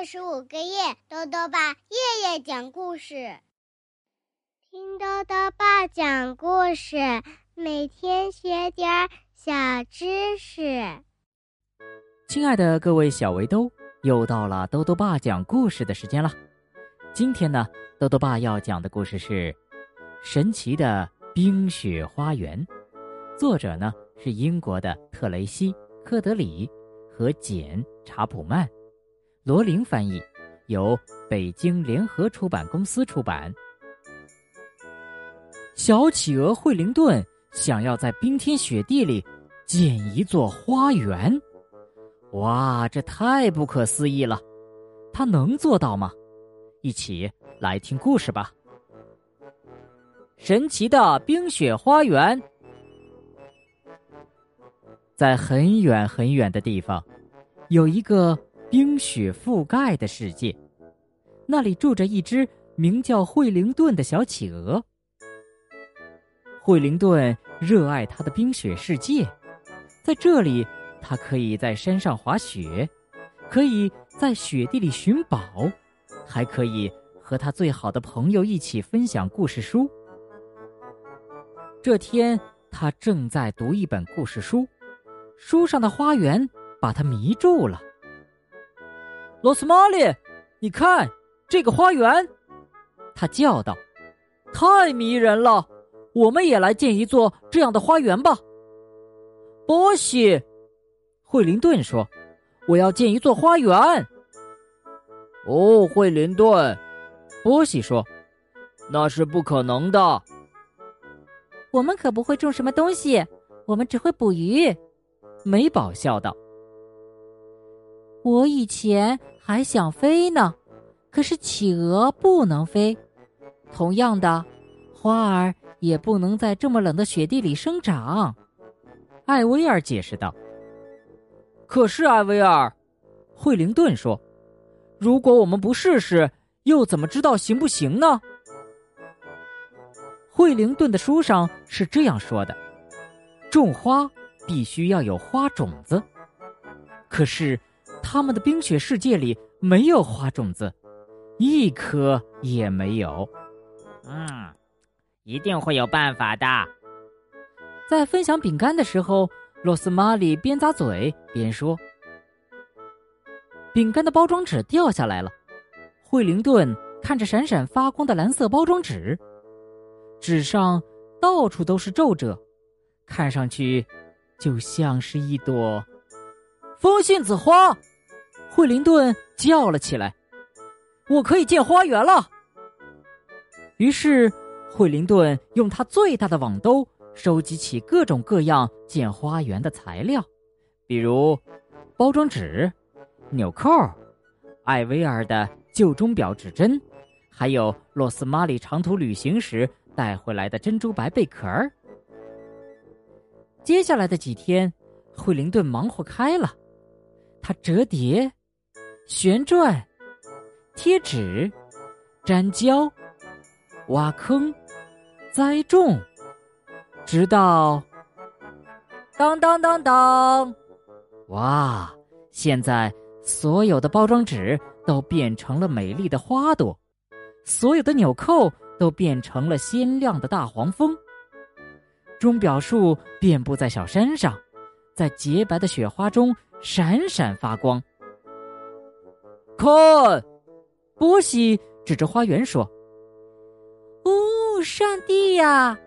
二十五个月，豆豆爸夜夜讲故事，听豆豆爸讲故事，每天学点小知识。亲爱的各位小围兜，又到了豆豆爸讲故事的时间了。今天呢，豆豆爸要讲的故事是《神奇的冰雪花园》，作者呢是英国的特雷西·科德里和简·查普曼。罗琳翻译，由北京联合出版公司出版。小企鹅惠灵顿想要在冰天雪地里建一座花园，哇，这太不可思议了！他能做到吗？一起来听故事吧。神奇的冰雪花园，在很远很远的地方，有一个。冰雪覆盖的世界，那里住着一只名叫惠灵顿的小企鹅。惠灵顿热爱他的冰雪世界，在这里，他可以在山上滑雪，可以在雪地里寻宝，还可以和他最好的朋友一起分享故事书。这天，他正在读一本故事书，书上的花园把他迷住了。罗斯玛丽，你看这个花园，他叫道：“太迷人了！我们也来建一座这样的花园吧。”波西，惠灵顿说：“我要建一座花园。”哦，惠灵顿，波西说：“那是不可能的。”我们可不会种什么东西，我们只会捕鱼。”美宝笑道。我以前还想飞呢，可是企鹅不能飞。同样的，花儿也不能在这么冷的雪地里生长。艾薇儿解释道。可是艾薇儿，惠灵顿说：“如果我们不试试，又怎么知道行不行呢？”惠灵顿的书上是这样说的：“种花必须要有花种子。”可是。他们的冰雪世界里没有花种子，一颗也没有。嗯，一定会有办法的。在分享饼干的时候，罗斯玛丽边咂嘴边说：“饼干的包装纸掉下来了。”惠灵顿看着闪闪发光的蓝色包装纸，纸上到处都是皱褶，看上去就像是一朵风信子花。惠灵顿叫了起来：“我可以建花园了！”于是，惠灵顿用他最大的网兜收集起各种各样建花园的材料，比如包装纸、纽扣、艾薇儿的旧钟表指针，还有洛斯玛丽长途旅行时带回来的珍珠白贝壳儿。接下来的几天，惠灵顿忙活开了，他折叠。旋转、贴纸、粘胶、挖坑、栽种，直到当当当当！哇！现在所有的包装纸都变成了美丽的花朵，所有的纽扣都变成了鲜亮的大黄蜂。钟表树遍布在小山上，在洁白的雪花中闪闪发光。看，波西指着花园说：“哦，上帝呀！”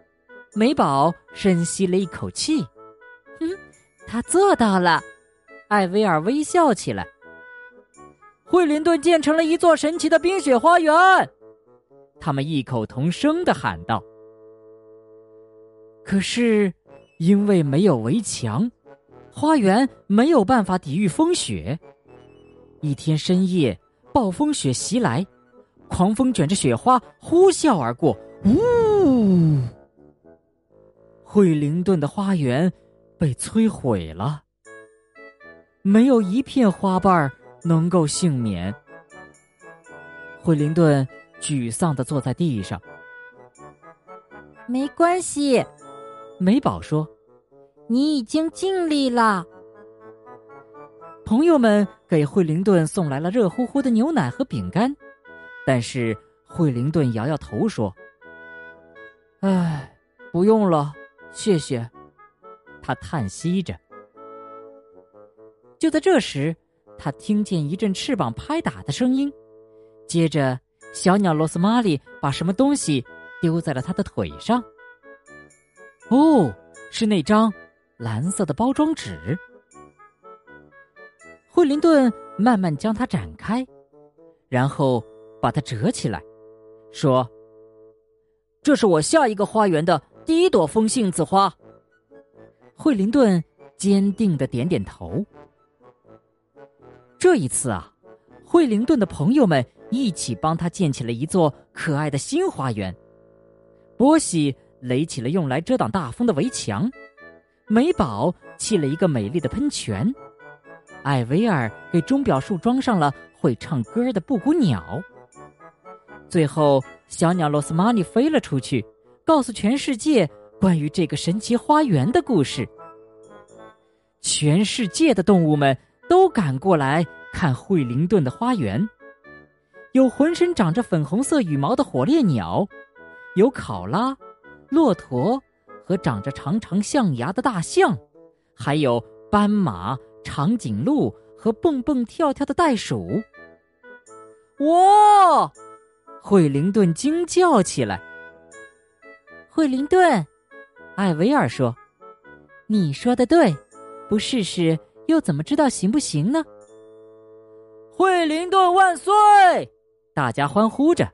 美宝深吸了一口气，“嗯，他做到了。”艾薇儿微笑起来。惠灵顿建成了一座神奇的冰雪花园，他们异口同声的喊道。可是，因为没有围墙，花园没有办法抵御风雪。一天深夜，暴风雪袭来，狂风卷着雪花呼啸而过。呜！惠灵顿的花园被摧毁了，没有一片花瓣能够幸免。惠灵顿沮丧的坐在地上。没关系，美宝说：“你已经尽力了。”朋友们给惠灵顿送来了热乎乎的牛奶和饼干，但是惠灵顿摇摇头说：“唉，不用了，谢谢。”他叹息着。就在这时，他听见一阵翅膀拍打的声音，接着小鸟罗斯玛丽把什么东西丢在了他的腿上。哦，是那张蓝色的包装纸。惠灵顿慢慢将它展开，然后把它折起来，说：“这是我下一个花园的第一朵风信子花。”惠灵顿坚定的点点头。这一次啊，惠灵顿的朋友们一起帮他建起了一座可爱的新花园。波西垒起了用来遮挡大风的围墙，美宝砌了一个美丽的喷泉，艾维尔给钟表树装上了会唱歌的布谷鸟。最后，小鸟罗斯玛尼飞了出去，告诉全世界关于这个神奇花园的故事。全世界的动物们。都赶过来看惠灵顿的花园，有浑身长着粉红色羽毛的火烈鸟，有考拉、骆驼和长着长长象牙的大象，还有斑马、长颈鹿和蹦蹦跳跳的袋鼠。哇！惠灵顿惊叫起来。惠灵顿，艾维尔说：“你说的对，不试试。”又怎么知道行不行呢？惠灵顿万岁！大家欢呼着。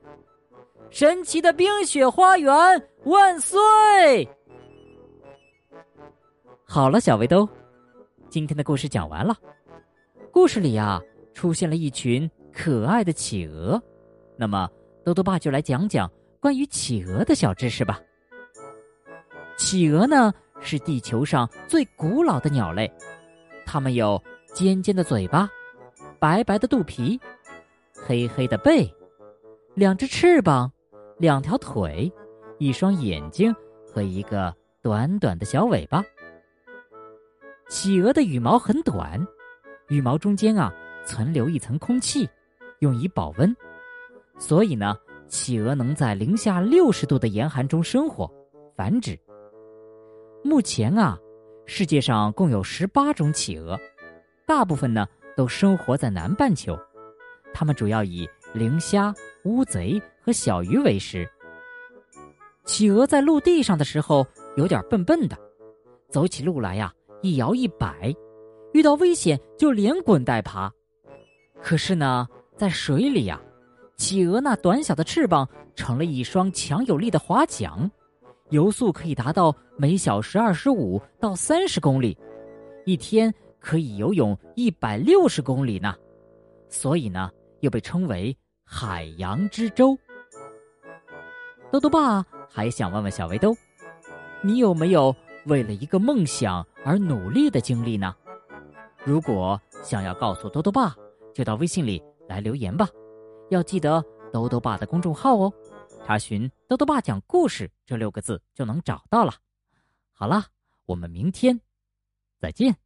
神奇的冰雪花园万岁！好了，小围兜，今天的故事讲完了。故事里呀，出现了一群可爱的企鹅。那么，豆豆爸就来讲讲关于企鹅的小知识吧。企鹅呢，是地球上最古老的鸟类。它们有尖尖的嘴巴、白白的肚皮、黑黑的背、两只翅膀、两条腿、一双眼睛和一个短短的小尾巴。企鹅的羽毛很短，羽毛中间啊存留一层空气，用以保温，所以呢，企鹅能在零下六十度的严寒中生活、繁殖。目前啊。世界上共有十八种企鹅，大部分呢都生活在南半球。它们主要以磷虾、乌贼和小鱼为食。企鹅在陆地上的时候有点笨笨的，走起路来呀一摇一摆，遇到危险就连滚带爬。可是呢，在水里呀，企鹅那短小的翅膀成了一双强有力的划桨。游速可以达到每小时二十五到三十公里，一天可以游泳一百六十公里呢，所以呢，又被称为海洋之舟。豆豆爸还想问问小围兜，你有没有为了一个梦想而努力的经历呢？如果想要告诉多多爸，就到微信里来留言吧，要记得多多爸的公众号哦。查询“多多爸讲故事”这六个字就能找到了。好啦，我们明天再见。